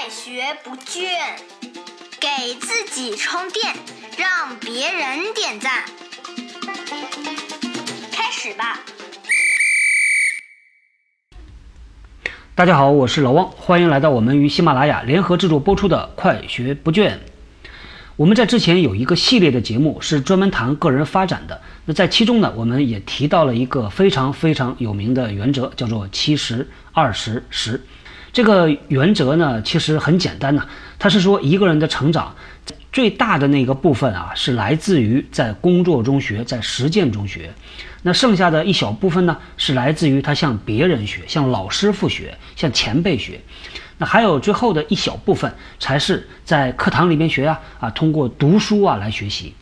快学不倦，给自己充电，让别人点赞。开始吧！大家好，我是老汪，欢迎来到我们与喜马拉雅联合制作播出的《快学不倦》。我们在之前有一个系列的节目是专门谈个人发展的，那在其中呢，我们也提到了一个非常非常有名的原则，叫做七十二十十。这个原则呢，其实很简单呐，它是说一个人的成长最大的那个部分啊，是来自于在工作中学，在实践中学。那剩下的一小部分呢，是来自于他向别人学，向老师傅学，向前辈学。那还有最后的一小部分，才是在课堂里面学呀，啊，通过读书啊来学习。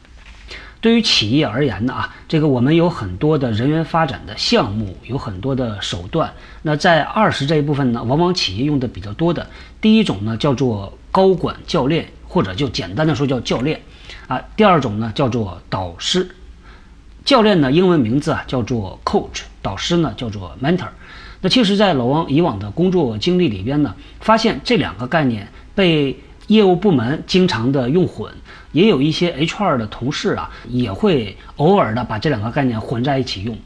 对于企业而言呢，啊，这个我们有很多的人员发展的项目，有很多的手段。那在二十这一部分呢，往往企业用的比较多的，第一种呢叫做高管教练，或者就简单的说叫教练，啊，第二种呢叫做导师。教练呢，英文名字啊叫做 coach，导师呢叫做 mentor。那其实，在老王以往的工作经历里边呢，发现这两个概念被业务部门经常的用混，也有一些 HR 的同事啊，也会偶尔的把这两个概念混在一起用。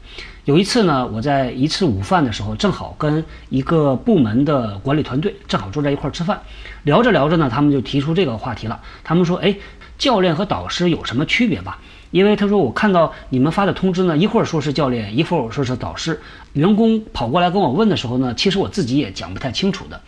有一次呢，我在一次午饭的时候，正好跟一个部门的管理团队正好坐在一块儿吃饭，聊着聊着呢，他们就提出这个话题了。他们说：“哎，教练和导师有什么区别吧？”因为他说我看到你们发的通知呢，一会儿说是教练，一会儿说是导师。员工跑过来跟我问的时候呢，其实我自己也讲不太清楚的。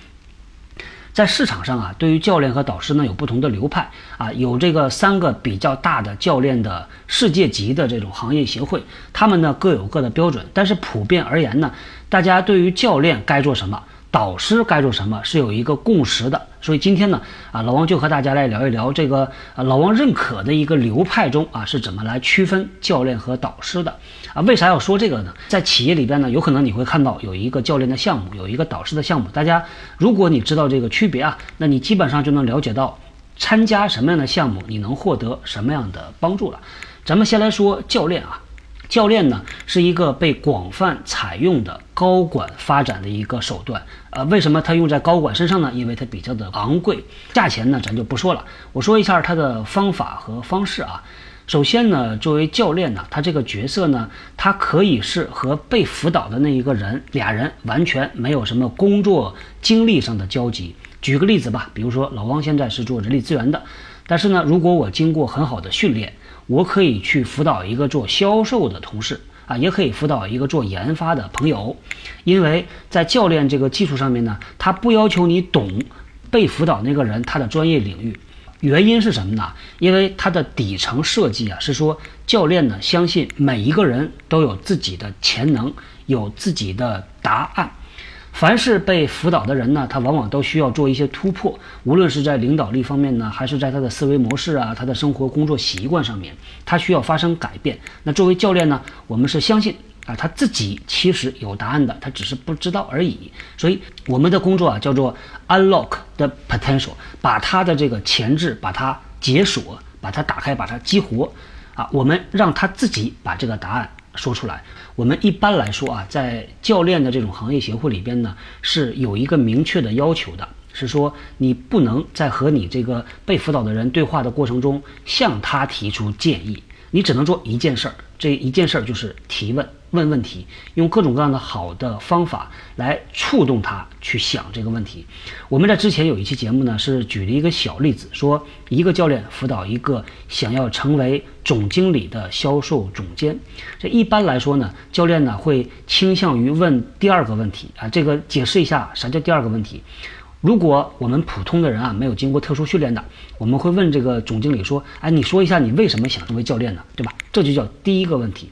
在市场上啊，对于教练和导师呢有不同的流派啊，有这个三个比较大的教练的世界级的这种行业协会，他们呢各有各的标准。但是普遍而言呢，大家对于教练该做什么？导师该做什么是有一个共识的，所以今天呢，啊，老王就和大家来聊一聊这个啊，老王认可的一个流派中啊，是怎么来区分教练和导师的啊？为啥要说这个呢？在企业里边呢，有可能你会看到有一个教练的项目，有一个导师的项目。大家如果你知道这个区别啊，那你基本上就能了解到参加什么样的项目，你能获得什么样的帮助了。咱们先来说教练啊。教练呢是一个被广泛采用的高管发展的一个手段，呃，为什么它用在高管身上呢？因为它比较的昂贵，价钱呢咱就不说了。我说一下它的方法和方式啊。首先呢，作为教练呢，他这个角色呢，他可以是和被辅导的那一个人俩人完全没有什么工作经历上的交集。举个例子吧，比如说老汪现在是做人力资源的，但是呢，如果我经过很好的训练。我可以去辅导一个做销售的同事啊，也可以辅导一个做研发的朋友，因为在教练这个技术上面呢，他不要求你懂被辅导那个人他的专业领域，原因是什么呢？因为它的底层设计啊是说，教练呢相信每一个人都有自己的潜能，有自己的答案。凡是被辅导的人呢，他往往都需要做一些突破，无论是在领导力方面呢，还是在他的思维模式啊、他的生活工作习惯上面，他需要发生改变。那作为教练呢，我们是相信啊，他自己其实有答案的，他只是不知道而已。所以我们的工作啊，叫做 unlock the potential，把他的这个潜质，把它解锁，把它打开，把它激活啊，我们让他自己把这个答案。说出来，我们一般来说啊，在教练的这种行业协会里边呢，是有一个明确的要求的，是说你不能在和你这个被辅导的人对话的过程中向他提出建议，你只能做一件事儿，这一件事儿就是提问。问问题，用各种各样的好的方法来触动他去想这个问题。我们在之前有一期节目呢，是举了一个小例子，说一个教练辅导一个想要成为总经理的销售总监。这一般来说呢，教练呢会倾向于问第二个问题啊。这个解释一下啥叫第二个问题。如果我们普通的人啊，没有经过特殊训练的，我们会问这个总经理说：“哎，你说一下你为什么想成为教练呢？对吧？”这就叫第一个问题。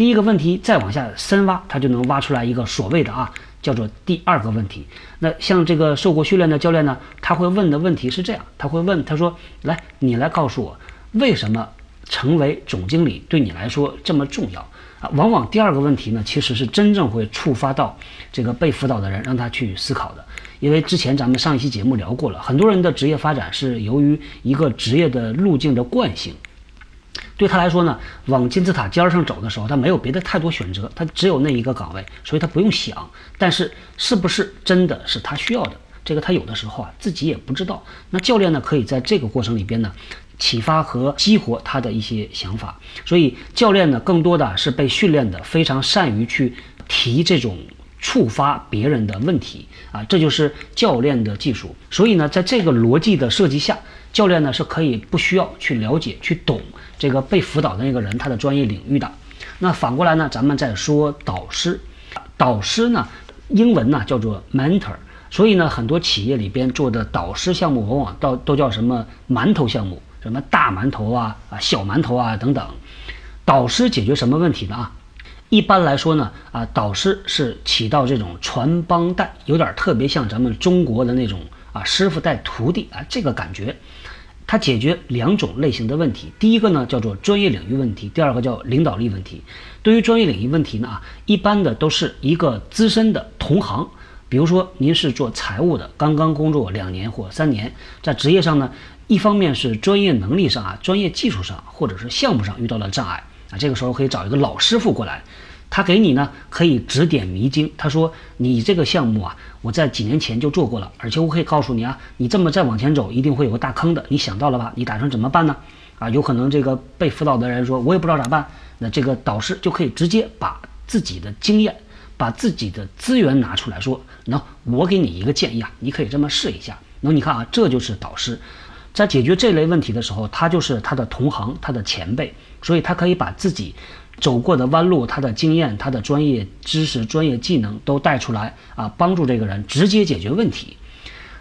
第一个问题再往下深挖，他就能挖出来一个所谓的啊，叫做第二个问题。那像这个受过训练的教练呢，他会问的问题是这样：他会问他说：“来，你来告诉我，为什么成为总经理对你来说这么重要？”啊，往往第二个问题呢，其实是真正会触发到这个被辅导的人，让他去思考的。因为之前咱们上一期节目聊过了，很多人的职业发展是由于一个职业的路径的惯性。对他来说呢，往金字塔尖上走的时候，他没有别的太多选择，他只有那一个岗位，所以他不用想。但是是不是真的是他需要的？这个他有的时候啊自己也不知道。那教练呢，可以在这个过程里边呢，启发和激活他的一些想法。所以教练呢，更多的是被训练的非常善于去提这种触发别人的问题啊，这就是教练的技术。所以呢，在这个逻辑的设计下，教练呢是可以不需要去了解、去懂这个被辅导的那个人他的专业领域的。那反过来呢，咱们再说导师，导师呢，英文呢叫做 mentor，所以呢，很多企业里边做的导师项目，往往到都叫什么馒头项目，什么大馒头啊啊小馒头啊等等。导师解决什么问题呢？啊，一般来说呢，啊，导师是起到这种传帮带，有点特别像咱们中国的那种啊师傅带徒弟啊这个感觉。它解决两种类型的问题，第一个呢叫做专业领域问题，第二个叫领导力问题。对于专业领域问题呢啊，一般的都是一个资深的同行，比如说您是做财务的，刚刚工作两年或三年，在职业上呢，一方面是专业能力上啊、专业技术上或者是项目上遇到了障碍啊，这个时候可以找一个老师傅过来。他给你呢，可以指点迷津。他说：“你这个项目啊，我在几年前就做过了，而且我可以告诉你啊，你这么再往前走，一定会有个大坑的。你想到了吧？你打算怎么办呢？啊，有可能这个被辅导的人说，我也不知道咋办。那这个导师就可以直接把自己的经验、把自己的资源拿出来说，那我给你一个建议啊，你可以这么试一下。那你看啊，这就是导师，在解决这类问题的时候，他就是他的同行、他的前辈，所以他可以把自己。”走过的弯路，他的经验、他的专业知识、专业技能都带出来啊，帮助这个人直接解决问题。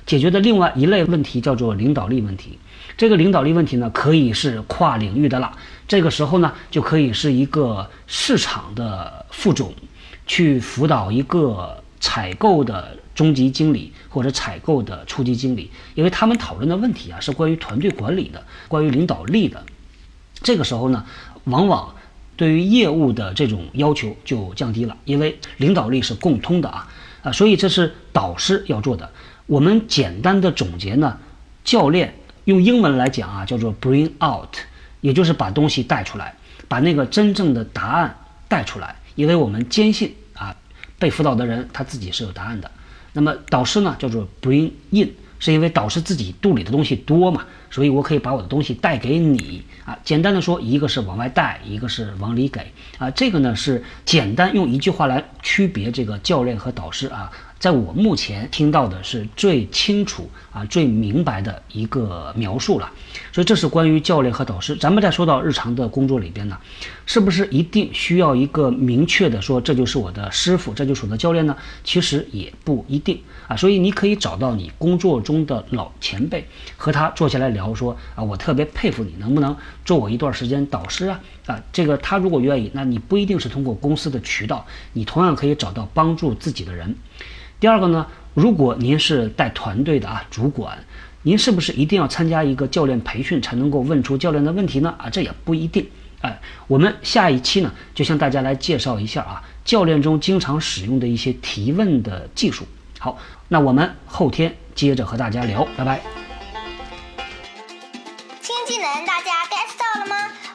解决的另外一类问题叫做领导力问题。这个领导力问题呢，可以是跨领域的了。这个时候呢，就可以是一个市场的副总去辅导一个采购的中级经理或者采购的初级经理，因为他们讨论的问题啊是关于团队管理的，关于领导力的。这个时候呢，往往。对于业务的这种要求就降低了，因为领导力是共通的啊啊，所以这是导师要做的。我们简单的总结呢，教练用英文来讲啊，叫做 bring out，也就是把东西带出来，把那个真正的答案带出来。因为我们坚信，被辅导的人他自己是有答案的。那么导师呢，叫做 bring in，是因为导师自己肚里的东西多嘛。所以我可以把我的东西带给你啊，简单的说，一个是往外带，一个是往里给啊，这个呢是简单用一句话来区别这个教练和导师啊。在我目前听到的是最清楚啊、最明白的一个描述了，所以这是关于教练和导师。咱们再说到日常的工作里边呢，是不是一定需要一个明确的说这就是我的师傅，这就是我的教练呢？其实也不一定啊。所以你可以找到你工作中的老前辈，和他坐下来聊，说啊，我特别佩服你，能不能做我一段时间导师啊？啊，这个他如果愿意，那你不一定是通过公司的渠道，你同样可以找到帮助自己的人。第二个呢，如果您是带团队的啊，主管，您是不是一定要参加一个教练培训才能够问出教练的问题呢？啊，这也不一定。哎，我们下一期呢，就向大家来介绍一下啊，教练中经常使用的一些提问的技术。好，那我们后天接着和大家聊，拜拜。新技能大家 get 到了吗？